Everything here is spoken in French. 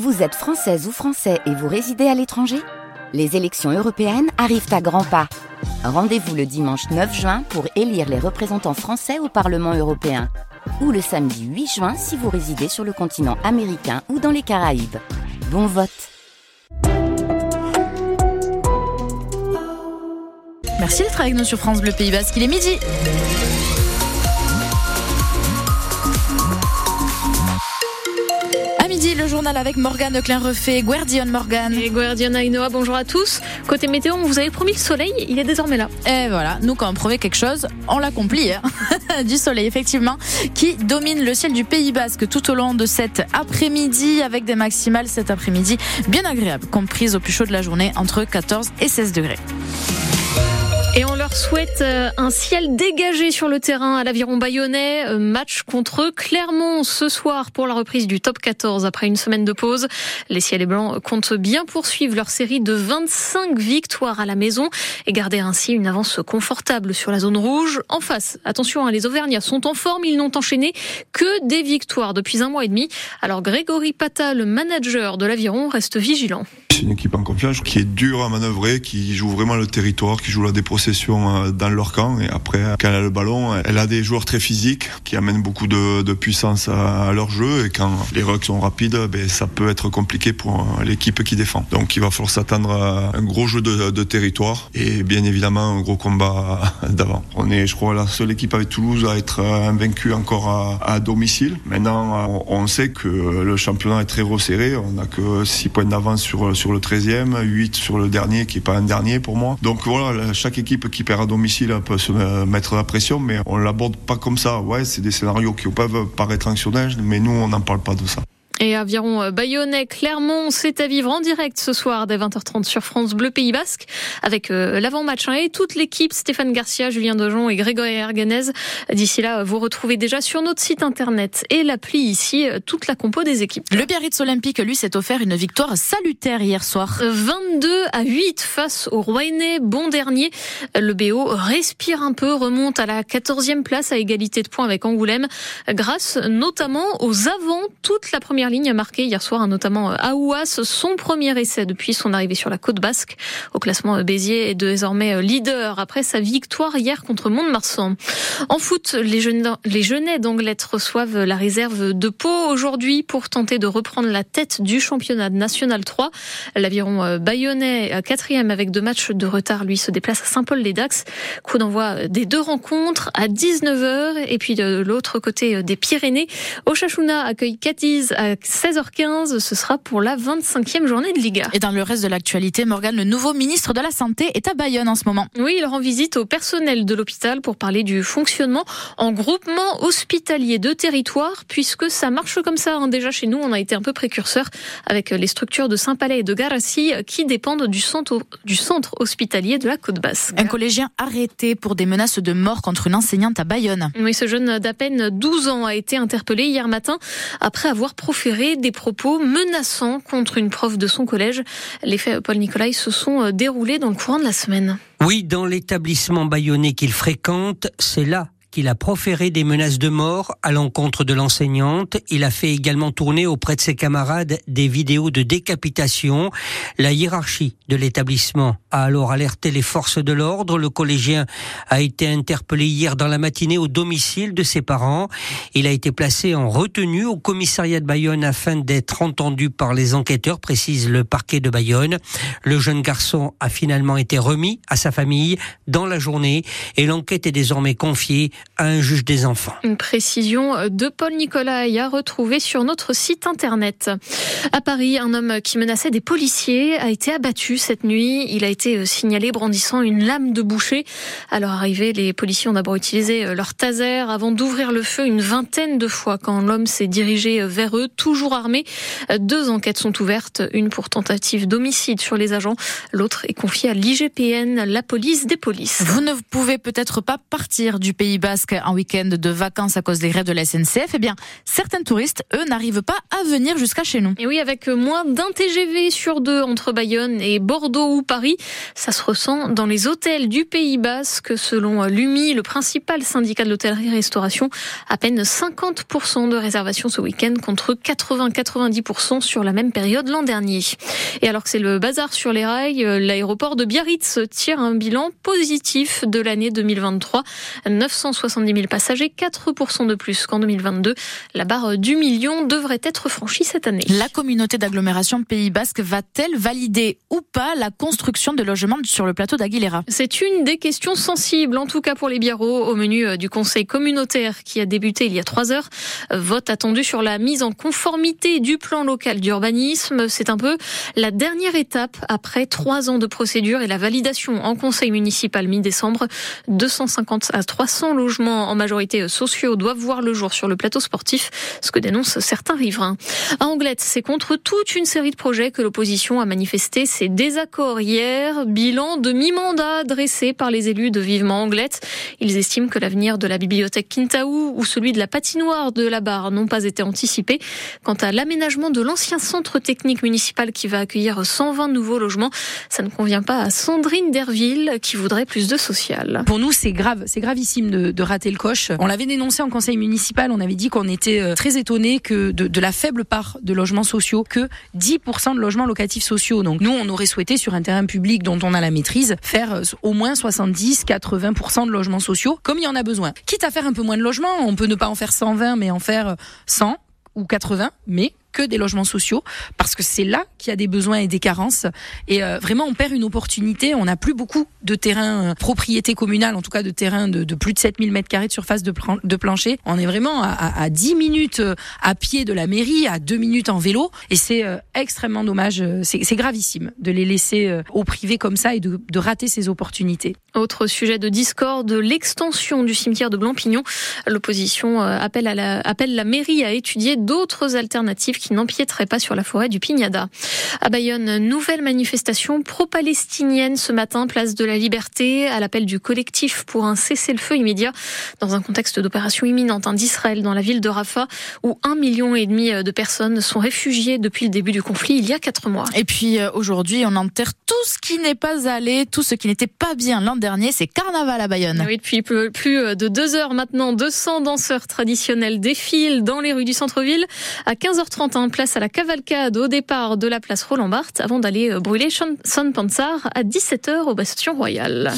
Vous êtes française ou français et vous résidez à l'étranger? Les élections européennes arrivent à grands pas. Rendez-vous le dimanche 9 juin pour élire les représentants français au Parlement européen. Ou le samedi 8 juin si vous résidez sur le continent américain ou dans les Caraïbes. Bon vote Merci d'être avec nous sur France Bleu Pays Basque. Il est midi. Le journal avec Morgane Klein-Refait, Guardian Morgane. Et Guardian Ainoa, bonjour à tous. Côté météo, on vous avait promis le soleil, il est désormais là. Et voilà, nous quand on promet quelque chose, on l'accomplit. Hein. du soleil, effectivement, qui domine le ciel du Pays Basque tout au long de cet après-midi, avec des maximales cet après-midi bien agréables, comprises au plus chaud de la journée, entre 14 et 16 degrés. Souhaite euh, un ciel dégagé sur le terrain à l'aviron bayonnais. Euh, match contre Clermont ce soir pour la reprise du top 14 après une semaine de pause. Les ciels et blancs comptent bien poursuivre leur série de 25 victoires à la maison et garder ainsi une avance confortable sur la zone rouge. En face, attention, hein, les Auvergnats sont en forme. Ils n'ont enchaîné que des victoires depuis un mois et demi. Alors Grégory Pata, le manager de l'aviron, reste vigilant. C'est une équipe en confiance qui est dure à manœuvrer, qui joue vraiment le territoire, qui joue la dépossession euh, dans leur camp. Et après, quand elle a le ballon, elle a des joueurs très physiques qui amènent beaucoup de, puissance à, leur jeu. Et quand les rucks sont rapides, ben, ça peut être compliqué pour l'équipe qui défend. Donc il va falloir s'attendre à un gros jeu de, territoire et bien évidemment un gros combat d'avant. On est, je crois, la seule équipe avec Toulouse à être invaincue encore à, domicile. Maintenant, on, sait que le championnat est très resserré. On n'a que 6 points d'avance sur sur le 13e, 8 sur le dernier qui est pas un dernier pour moi. Donc voilà, chaque équipe qui perd à domicile peut se mettre la pression, mais on l'aborde pas comme ça. Ouais, c'est des scénarios qui peuvent paraître anxiogènes, mais nous on n'en parle pas de ça. Et Aviron euh, Bayonnais, Clermont, c'est à vivre en direct ce soir dès 20h30 sur France Bleu Pays Basque avec euh, l'avant-match hein, et toute l'équipe Stéphane Garcia, Julien Dejon et Grégory Erganez. D'ici là, vous retrouvez déjà sur notre site internet et l'appli ici euh, toute la compo des équipes. Le Biarritz Olympique, lui, s'est offert une victoire salutaire hier soir. 22 à 8 face au Rouennais, bon dernier. Le BO respire un peu, remonte à la 14e place à égalité de points avec Angoulême grâce notamment aux avants toute la première ligne a marqué hier soir, notamment euh, Aouas, son premier essai depuis son arrivée sur la côte basque. Au classement, euh, Béziers est désormais euh, leader après sa victoire hier contre Mont-de-Marsan. En foot, les, Jeunets d'Angleterre reçoivent la réserve de Pau aujourd'hui pour tenter de reprendre la tête du championnat national 3. L'aviron bayonnais, quatrième avec deux matchs de retard, lui se déplace à Saint-Paul-les-Dax. Coup d'envoi des deux rencontres à 19h et puis de l'autre côté des Pyrénées, Ochachuna accueille Cadiz à 16h15, ce sera pour la 25e journée de Liga. Et dans le reste de l'actualité, Morgan, le nouveau ministre de la Santé est à Bayonne en ce moment. Oui, il rend visite au personnel de l'hôpital pour parler du fonctionnement en groupement hospitalier de territoire, puisque ça marche comme ça. Hein. Déjà chez nous, on a été un peu précurseur avec les structures de Saint-Palais et de Garassi qui dépendent du centre, du centre hospitalier de la Côte Basse. Un collégien arrêté pour des menaces de mort contre une enseignante à Bayonne. Oui, ce jeune d'à peine 12 ans a été interpellé hier matin après avoir proféré des propos menaçants contre une prof de son collège. Les faits, Paul Nicolai, se sont euh, déroulés dans le courant de la semaine. Oui, dans l'établissement bayonnais qu'il fréquente, c'est là qu'il a proféré des menaces de mort à l'encontre de l'enseignante. Il a fait également tourner auprès de ses camarades des vidéos de décapitation. La hiérarchie de l'établissement a alors alerté les forces de l'ordre. Le collégien a été interpellé hier dans la matinée au domicile de ses parents. Il a été placé en retenue au commissariat de Bayonne afin d'être entendu par les enquêteurs, précise le parquet de Bayonne. Le jeune garçon a finalement été remis à sa famille dans la journée et l'enquête est désormais confiée à un juge des enfants. Une précision de Paul Nicolai à retrouver sur notre site internet. À Paris, un homme qui menaçait des policiers a été abattu cette nuit. Il a été euh, signalé brandissant une lame de boucher. À leur arrivée, les policiers ont d'abord utilisé euh, leur taser avant d'ouvrir le feu une vingtaine de fois quand l'homme s'est dirigé euh, vers eux, toujours armé. Deux enquêtes sont ouvertes, une pour tentative d'homicide sur les agents, l'autre est confiée à l'IGPN, la police des polices. Vous ne pouvez peut-être pas partir du Pays Bas Un week-end de vacances à cause des grèves de la SNCF, eh bien, certains touristes, eux, n'arrivent pas à venir jusqu'à chez nous. Et oui, avec moins d'un TGV sur deux entre Bayonne et Bordeaux ou Paris, ça se ressent dans les hôtels du Pays Basque. Selon l'UMI, le principal syndicat de l'hôtellerie-restauration, à peine 50% de réservations ce week-end contre 80-90% sur la même période l'an dernier. Et alors que c'est le bazar sur les rails, l'aéroport de Biarritz tire un bilan positif de l'année 2023. 970 000 passagers, 4% de plus qu'en 2022. La barre du million devrait être franchie cette année. La communauté d'agglomération Pays Basque va-t-elle valider ou pas la construction de logements sur le plateau d'Aguilera? C'est une des questions sensibles, en tout cas pour les Biarros, au menu euh, du conseil communautaire qui a débuté il y a trois heures. Vote attendu sur la mise en conformité du plan local d'urbanisme. C'est un peu la dernière étape après trois ans de procédure et la validation en conseil municipal mi-décembre. 250 à 300 logements en majorité sociaux doivent voir le jour sur le plateau sportif, ce que dénoncent certains riverains. À Anglette, c'est contre toute une série de projets que l'opposition a manifesté ses désaccords hier. Bilan de mi-mandat dressé par les élus de Vivement Anglette. Ils estiment que l'avenir de la bibliothèque Kintaou ou celui de la patinoire de la Barre n'ont pas été anticipés. Quant à l'aménagement de l'ancien centre technique municipal qui va accueillir 120 nouveaux logements, ça ne convient pas à Sandrine Derville qui voudrait plus de social. Pour nous, c'est grave, c'est gravissime de, de, rater le coche. On l'avait dénoncé en conseil municipal, on avait dit qu'on était euh, très étonné que de, la faible part de logements sociaux, que 10% de logements locatifs sociaux. Donc nous, on aurait souhaité sur un terrain public dont on a la maîtrise faire euh, au moins 70-80% de logements sociaux, comme il y en a besoin. Quitte à faire un peu moins de logements, on peut ne pas en faire 120, mais en faire 100 ou 80, mais que des logements sociaux parce que c'est là qu'il y a des besoins et des carences. Et euh, vraiment on perd une opportunité. On n'a plus beaucoup de terrain euh, propriété communale en tout cas de terrain de, plus de 7000 mètres carrés de surface de, plan, de plancher. On est vraiment à, à, à, 10 minutes euh, à pied de la mairie à 2 minutes en vélo. Et c'est extrêmement dommage. C'est gravissime de les laisser au privé comme ça et de, de rater ces opportunités. Autre sujet de discorde l'extension du cimetière de Blampignon. L'opposition appelle appelle la mairie à étudier d'autres alternatives qui n'empiéterait pas sur la forêt du Pignada. À Bayonne, nouvelle manifestation pro-palestinienne ce matin, place de la Liberté, à l'appel du collectif pour un cessez-le-feu immédiat dans un contexte d'opération imminente d'Israël dans la ville de Rafah où un million et demi de personnes sont réfugiées depuis le début du conflit il y a quatre mois. Et puis euh, aujourd'hui, on enterre tout ce qui n'est pas allé, tout ce qui n'était pas bien l'an dernier, c'est carnaval à Bayonne. Oui, depuis plus de deux heures maintenant, 200 danseurs traditionnels défilent dans les rues du centre-ville à 15h30 place à la cavalcade au départ de la place Roland Barthes avant d'aller brûler Son Pansar à 17h au Bastion Royal.